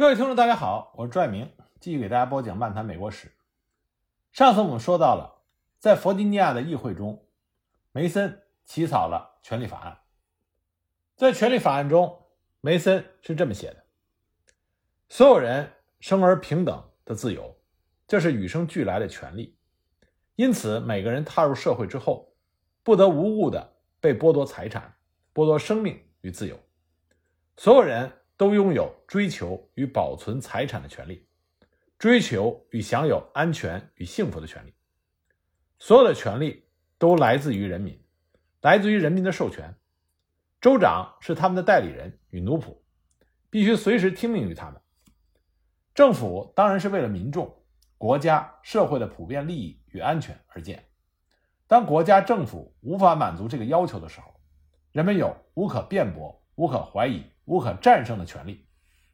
各位听众，大家好，我是朱爱明，继续给大家播讲《漫谈美国史》。上次我们说到了，在弗吉尼亚的议会中，梅森起草了《权利法案》。在《权利法案》中，梅森是这么写的：“所有人生而平等的自由，这是与生俱来的权利。因此，每个人踏入社会之后，不得无故的被剥夺财产、剥夺生命与自由。所有人。”都拥有追求与保存财产的权利，追求与享有安全与幸福的权利。所有的权利都来自于人民，来自于人民的授权。州长是他们的代理人与奴仆，必须随时听命于他们。政府当然是为了民众、国家、社会的普遍利益与安全而建。当国家政府无法满足这个要求的时候，人们有无可辩驳、无可怀疑。无可战胜的权利，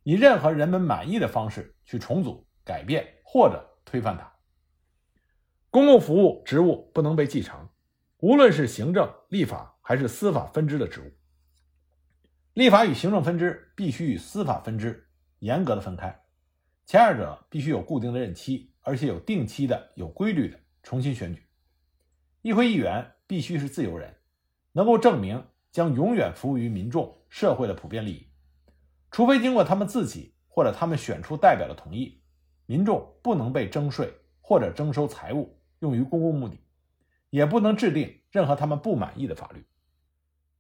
以任何人们满意的方式去重组、改变或者推翻它。公共服务职务不能被继承，无论是行政、立法还是司法分支的职务。立法与行政分支必须与司法分支严格的分开，前二者必须有固定的任期，而且有定期的、有规律的重新选举。议会议员必须是自由人，能够证明将永远服务于民众。社会的普遍利益，除非经过他们自己或者他们选出代表的同意，民众不能被征税或者征收财物用于公共目的，也不能制定任何他们不满意的法律。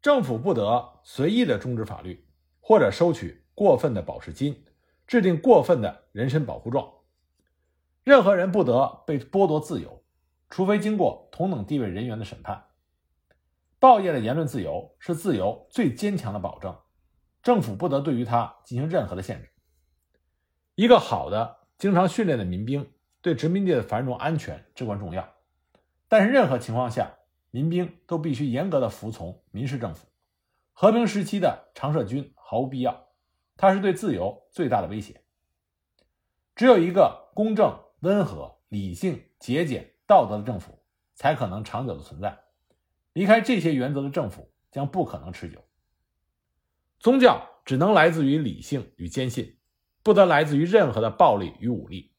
政府不得随意的终止法律，或者收取过分的保释金，制定过分的人身保护状。任何人不得被剥夺自由，除非经过同等地位人员的审判。报业的言论自由是自由最坚强的保证，政府不得对于他进行任何的限制。一个好的、经常训练的民兵对殖民地的繁荣安全至关重要，但是任何情况下，民兵都必须严格的服从民事政府。和平时期的常设军毫无必要，它是对自由最大的威胁。只有一个公正、温和、理性、节俭、道德的政府，才可能长久的存在。离开这些原则的政府将不可能持久。宗教只能来自于理性与坚信，不得来自于任何的暴力与武力。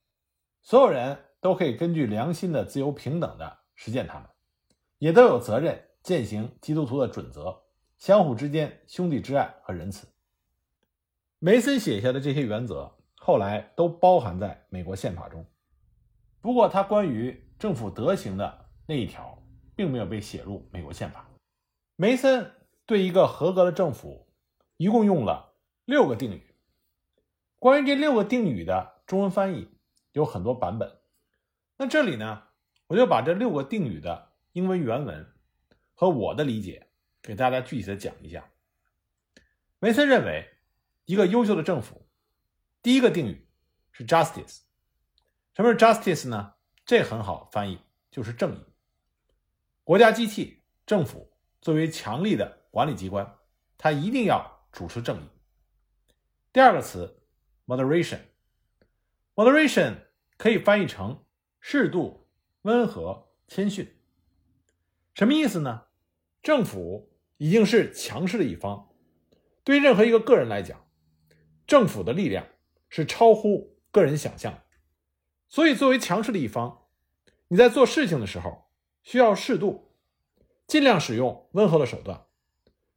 所有人都可以根据良心的自由平等的实践他们，也都有责任践行基督徒的准则，相互之间兄弟之爱和仁慈。梅森写下的这些原则后来都包含在美国宪法中，不过他关于政府德行的那一条。并没有被写入美国宪法。梅森对一个合格的政府一共用了六个定语。关于这六个定语的中文翻译有很多版本。那这里呢，我就把这六个定语的英文原文和我的理解给大家具体的讲一下。梅森认为，一个优秀的政府，第一个定语是 justice。什么是 justice 呢？这很好翻译，就是正义。国家机器政府作为强力的管理机关，它一定要主持正义。第二个词，moderation，moderation 可以翻译成适度、温和、谦逊。什么意思呢？政府已经是强势的一方，对任何一个个人来讲，政府的力量是超乎个人想象。所以，作为强势的一方，你在做事情的时候。需要适度，尽量使用温和的手段，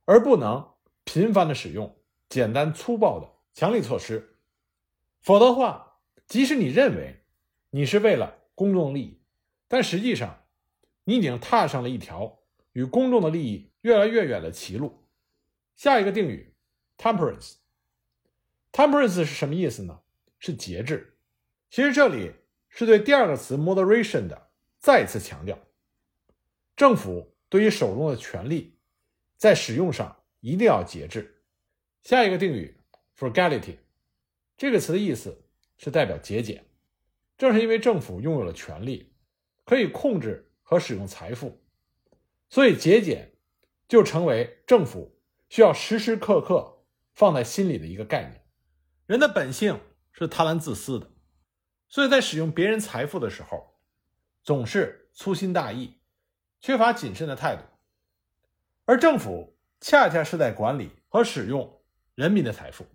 而不能频繁的使用简单粗暴的强力措施。否则的话，即使你认为你是为了公众利益，但实际上你已经踏上了一条与公众的利益越来越远的歧路。下一个定语，temperance，temperance 是什么意思呢？是节制。其实这里是对第二个词 moderation 的再次强调。政府对于手中的权力，在使用上一定要节制。下一个定语，frugality，这个词的意思是代表节俭。正是因为政府拥有了权力，可以控制和使用财富，所以节俭就成为政府需要时时刻刻放在心里的一个概念。人的本性是贪婪自私的，所以在使用别人财富的时候，总是粗心大意。缺乏谨慎的态度，而政府恰恰是在管理和使用人民的财富，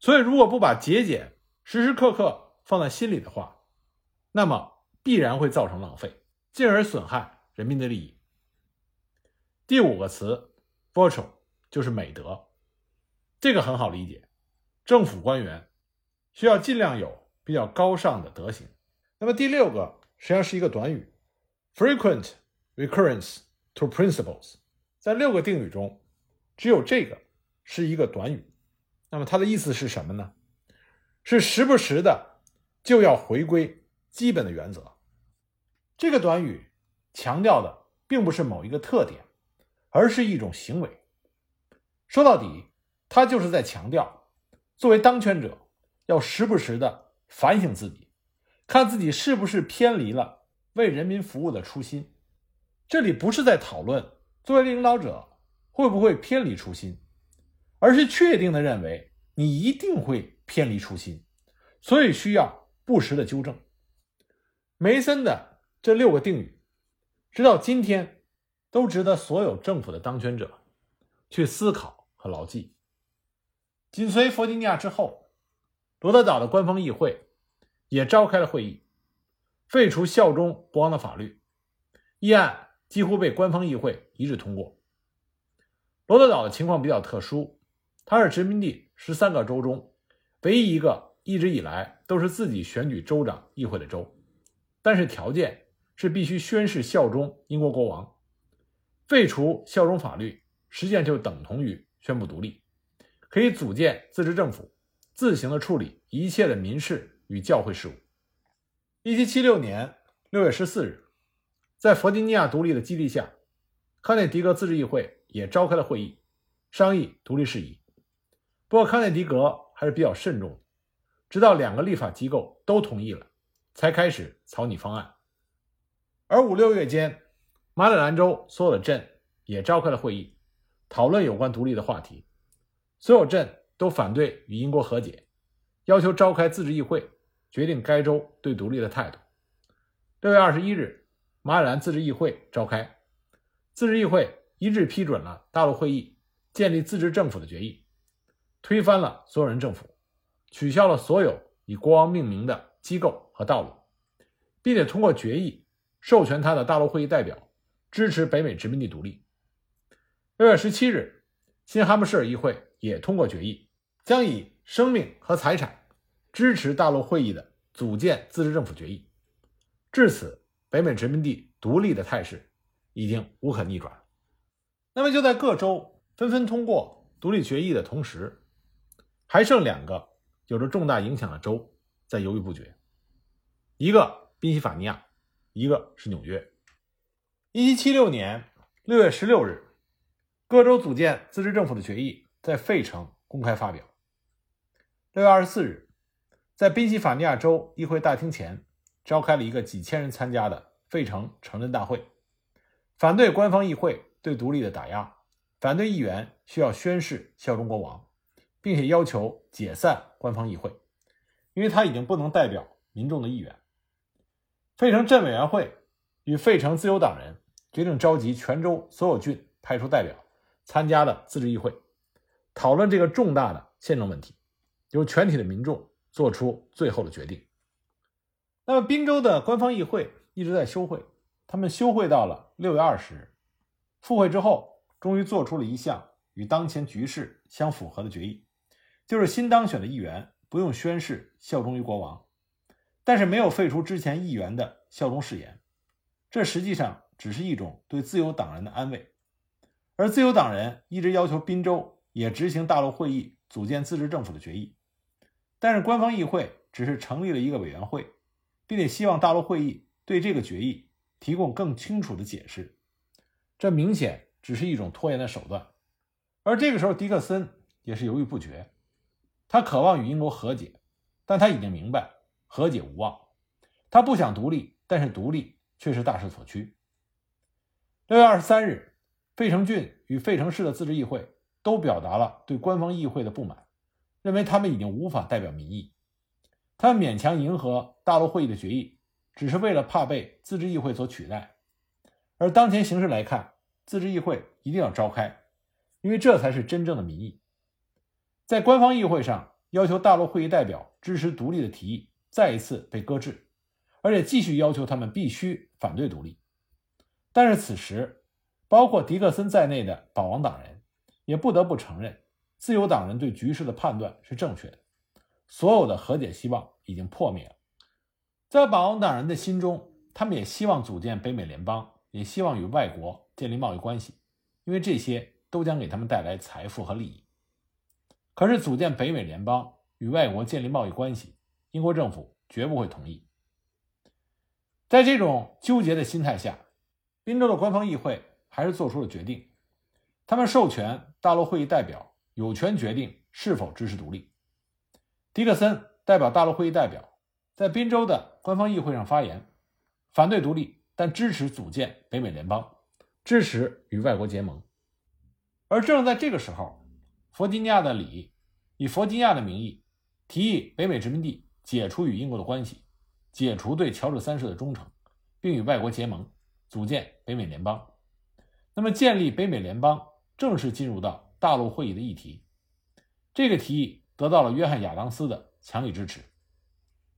所以，如果不把节俭时时刻刻放在心里的话，那么必然会造成浪费，进而损害人民的利益。第五个词 “virtue” 就是美德，这个很好理解。政府官员需要尽量有比较高尚的德行。那么第六个实际上是一个短语，“frequent recurrence to principles”。在六个定语中，只有这个是一个短语。那么它的意思是什么呢？是时不时的就要回归基本的原则。这个短语强调的并不是某一个特点，而是一种行为。说到底，它就是在强调，作为当权者要时不时的反省自己，看自己是不是偏离了为人民服务的初心。这里不是在讨论作为领导者会不会偏离初心，而是确定的认为你一定会偏离初心，所以需要不时的纠正。梅森的这六个定语，直到今天都值得所有政府的当权者去思考和牢记。紧随弗吉尼亚之后，罗德岛的官方议会也召开了会议，废除效忠国王的法律，议案几乎被官方议会一致通过。罗德岛的情况比较特殊，它是殖民地十三个州中唯一一个一直以来都是自己选举州长议会的州。但是条件是必须宣誓效忠英国国王，废除效忠法律，实际上就等同于宣布独立，可以组建自治政府，自行的处理一切的民事与教会事务。一七七六年六月十四日，在弗吉尼亚独立的激励下，康涅狄格自治议会也召开了会议，商议独立事宜。不过康涅狄格还是比较慎重，直到两个立法机构都同意了。才开始草拟方案，而五六月间，马里兰州所有的镇也召开了会议，讨论有关独立的话题。所有镇都反对与英国和解，要求召开自治议会，决定该州对独立的态度。六月二十一日，马里兰自治议会召开，自治议会一致批准了大陆会议建立自治政府的决议，推翻了所有人政府，取消了所有以国王命名的机构。和道路，并且通过决议授权他的大陆会议代表支持北美殖民地独立。六月十七日，新罕布什尔议会也通过决议，将以生命和财产支持大陆会议的组建自治政府决议。至此，北美殖民地独立的态势已经无可逆转。那么，就在各州纷纷通过独立决议的同时，还剩两个有着重大影响的州在犹豫不决。一个宾夕法尼亚，一个是纽约。一七七六年六月十六日，各州组建自治政府的决议在费城公开发表。六月二十四日，在宾夕法尼亚州议会大厅前召开了一个几千人参加的费城城镇大会，反对官方议会对独立的打压，反对议员需要宣誓效忠国王，并且要求解散官方议会，因为他已经不能代表民众的意愿。费城镇委员会与费城自由党人决定召集全州所有郡派出代表参加的自治议会，讨论这个重大的宪政问题，由全体的民众做出最后的决定。那么，宾州的官方议会一直在休会，他们休会到了六月二十日，复会之后，终于做出了一项与当前局势相符合的决议，就是新当选的议员不用宣誓效忠于国王。但是没有废除之前议员的效忠誓言，这实际上只是一种对自由党人的安慰。而自由党人一直要求宾州也执行大陆会议组建自治政府的决议，但是官方议会只是成立了一个委员会，并且希望大陆会议对这个决议提供更清楚的解释。这明显只是一种拖延的手段。而这个时候，迪克森也是犹豫不决，他渴望与英国和解，但他已经明白。和解无望，他不想独立，但是独立却是大势所趋。六月二十三日，费城郡与费城市的自治议会都表达了对官方议会的不满，认为他们已经无法代表民意。他勉强迎合大陆会议的决议，只是为了怕被自治议会所取代。而当前形势来看，自治议会一定要召开，因为这才是真正的民意。在官方议会上，要求大陆会议代表支持独立的提议再一次被搁置，而且继续要求他们必须反对独立。但是此时，包括迪克森在内的保王党人也不得不承认，自由党人对局势的判断是正确的，所有的和解希望已经破灭了。在保王党人的心中，他们也希望组建北美联邦，也希望与外国建立贸易关系，因为这些都将给他们带来财富和利益。可是，组建北美联邦与外国建立贸易关系，英国政府绝不会同意。在这种纠结的心态下，宾州的官方议会还是做出了决定，他们授权大陆会议代表有权决定是否支持独立。迪克森代表大陆会议代表在宾州的官方议会上发言，反对独立，但支持组建北美联邦，支持与外国结盟。而正在这个时候，弗吉尼亚的里以弗吉尼亚的名义提议北美殖民地解除与英国的关系，解除对乔治三世的忠诚，并与外国结盟。组建北美联邦，那么建立北美联邦正式进入到大陆会议的议题。这个提议得到了约翰·亚当斯的强力支持。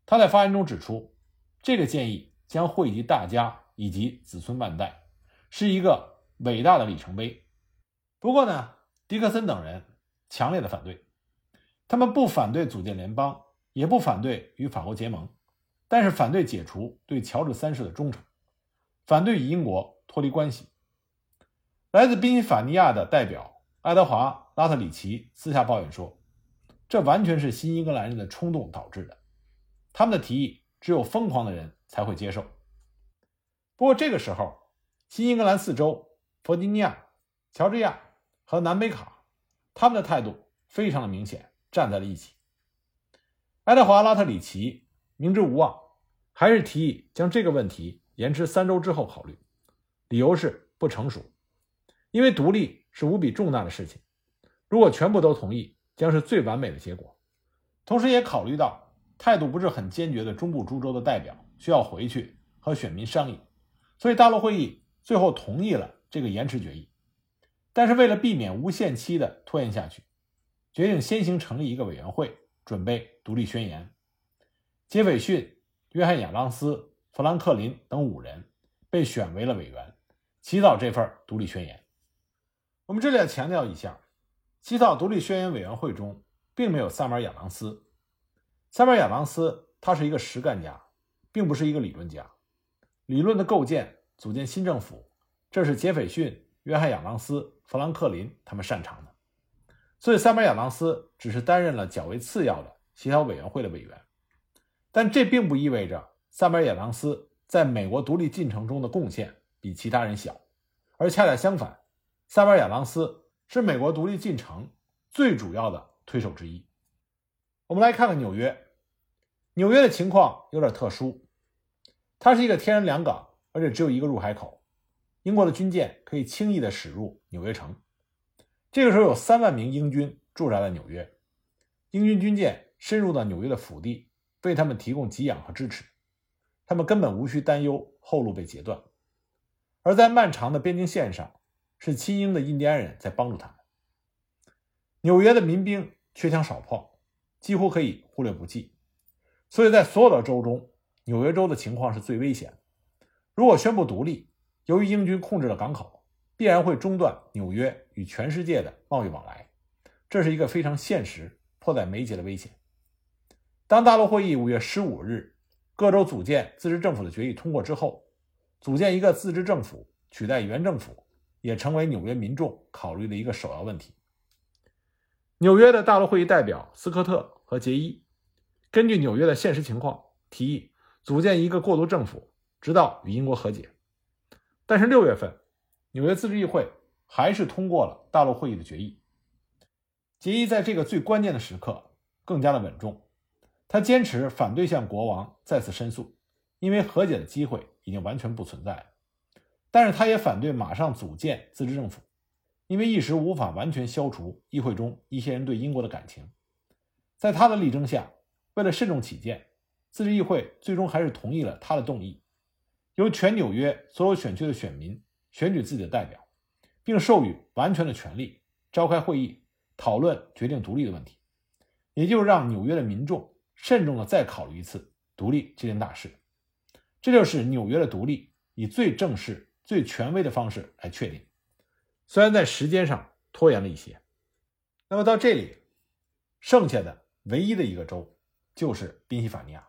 他在发言中指出，这个建议将惠及大家以及子孙万代，是一个伟大的里程碑。不过呢，迪克森等人强烈的反对，他们不反对组建联邦，也不反对与法国结盟，但是反对解除对乔治三世的忠诚。反对与英国脱离关系。来自宾夕法尼亚的代表爱德华·拉特里奇私下抱怨说：“这完全是新英格兰人的冲动导致的，他们的提议只有疯狂的人才会接受。”不过这个时候，新英格兰四州——弗吉尼亚、乔治亚和南北卡，他们的态度非常的明显，站在了一起。爱德华·拉特里奇明知无望，还是提议将这个问题。延迟三周之后考虑，理由是不成熟，因为独立是无比重大的事情，如果全部都同意，将是最完美的结果。同时，也考虑到态度不是很坚决的中部诸州的代表需要回去和选民商议，所以大陆会议最后同意了这个延迟决议。但是，为了避免无限期的拖延下去，决定先行成立一个委员会，准备独立宣言。杰斐逊、约翰·亚当斯。富兰克林等五人被选为了委员，起草这份独立宣言。我们这里要强调一下，起草独立宣言委员会中并没有萨马尔·亚当斯。萨马尔·亚当斯他是一个实干家，并不是一个理论家。理论的构建、组建新政府，这是杰斐逊、约翰·亚当斯、富兰克林他们擅长的。所以，萨马尔·亚当斯只是担任了较为次要的协调委员会的委员。但这并不意味着。萨马尔·亚当斯在美国独立进程中的贡献比其他人小，而恰恰相反，萨马尔·亚当斯是美国独立进程最主要的推手之一。我们来看看纽约，纽约的情况有点特殊，它是一个天然良港，而且只有一个入海口，英国的军舰可以轻易地驶入纽约城。这个时候，有三万名英军驻扎在纽约，英军军舰深入到纽约的腹地，为他们提供给养和支持。他们根本无需担忧后路被截断，而在漫长的边境线上，是亲英的印第安人在帮助他们。纽约的民兵缺枪少炮，几乎可以忽略不计，所以在所有的州中，纽约州的情况是最危险。如果宣布独立，由于英军控制了港口，必然会中断纽约与全世界的贸易往来，这是一个非常现实、迫在眉睫的危险。当大陆会议五月十五日。各州组建自治政府的决议通过之后，组建一个自治政府取代原政府，也成为纽约民众考虑的一个首要问题。纽约的大陆会议代表斯科特和杰伊根据纽约的现实情况，提议组建一个过渡政府，直到与英国和解。但是六月份，纽约自治议会还是通过了大陆会议的决议。杰伊在这个最关键的时刻更加的稳重。他坚持反对向国王再次申诉，因为和解的机会已经完全不存在了。但是他也反对马上组建自治政府，因为一时无法完全消除议会中一些人对英国的感情。在他的力争下，为了慎重起见，自治议会最终还是同意了他的动议，由全纽约所有选区的选民选举自己的代表，并授予完全的权利召开会议讨论决定独立的问题。也就是让纽约的民众慎重的再考虑一次独立这件大事。这就是纽约的独立以最正式、最权威的方式来确定，虽然在时间上拖延了一些。那么到这里，剩下的唯一的一个州就是宾夕法尼亚。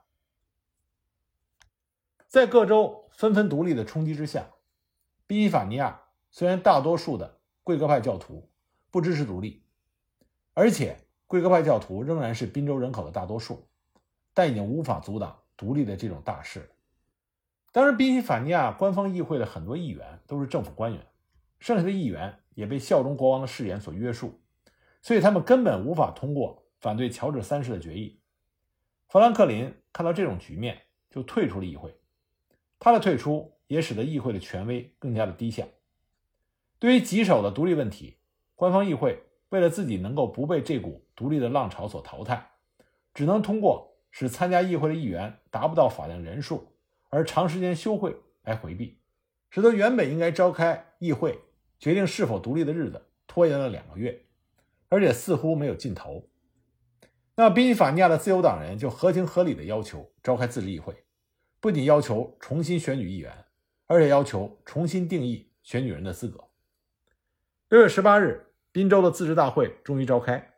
在各州纷纷独立的冲击之下，宾夕法尼亚虽然大多数的贵格派教徒不支持独立，而且贵格派教徒仍然是宾州人口的大多数，但已经无法阻挡独立的这种大势。当然，宾夕法尼亚官方议会的很多议员都是政府官员，剩下的议员也被效忠国王的誓言所约束，所以他们根本无法通过反对乔治三世的决议。富兰克林看到这种局面，就退出了议会。他的退出也使得议会的权威更加的低下。对于棘手的独立问题，官方议会为了自己能够不被这股独立的浪潮所淘汰，只能通过使参加议会的议员达不到法定人数。而长时间休会来回避，使得原本应该召开议会决定是否独立的日子拖延了两个月，而且似乎没有尽头。那宾夕法尼亚的自由党人就合情合理的要求召开自治议会，不仅要求重新选举议员，而且要求重新定义选举人的资格。六月十八日，宾州的自治大会终于召开，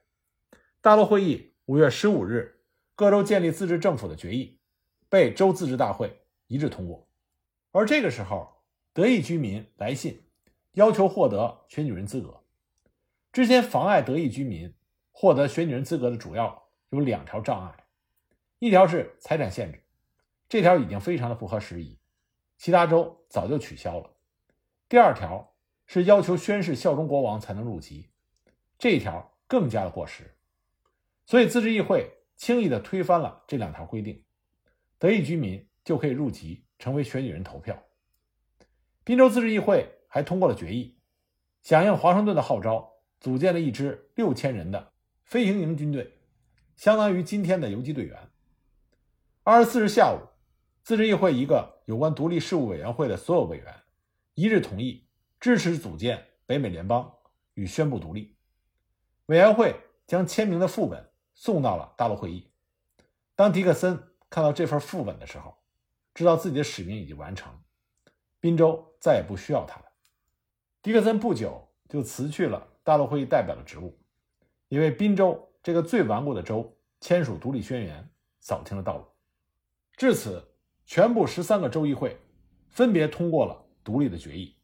大陆会议五月十五日各州建立自治政府的决议被州自治大会。一致通过，而这个时候，德意居民来信要求获得选举人资格。之前妨碍德意居民获得选举人资格的主要有两条障碍，一条是财产限制，这条已经非常的不合时宜，其他州早就取消了；第二条是要求宣誓效忠国王才能入籍，这一条更加的过时，所以自治议会轻易的推翻了这两条规定，德意居民。就可以入籍成为选举人投票。滨州自治议会还通过了决议，响应华盛顿的号召，组建了一支六千人的飞行营军队，相当于今天的游击队员。二十四日下午，自治议会一个有关独立事务委员会的所有委员一致同意支持组建北美联邦与宣布独立。委员会将签名的副本送到了大陆会议。当迪克森看到这份副本的时候，知道自己的使命已经完成，宾州再也不需要他了。迪克森不久就辞去了大陆会议代表的职务，因为宾州这个最顽固的州签署独立宣言扫清了道路。至此，全部十三个州议会分别通过了独立的决议。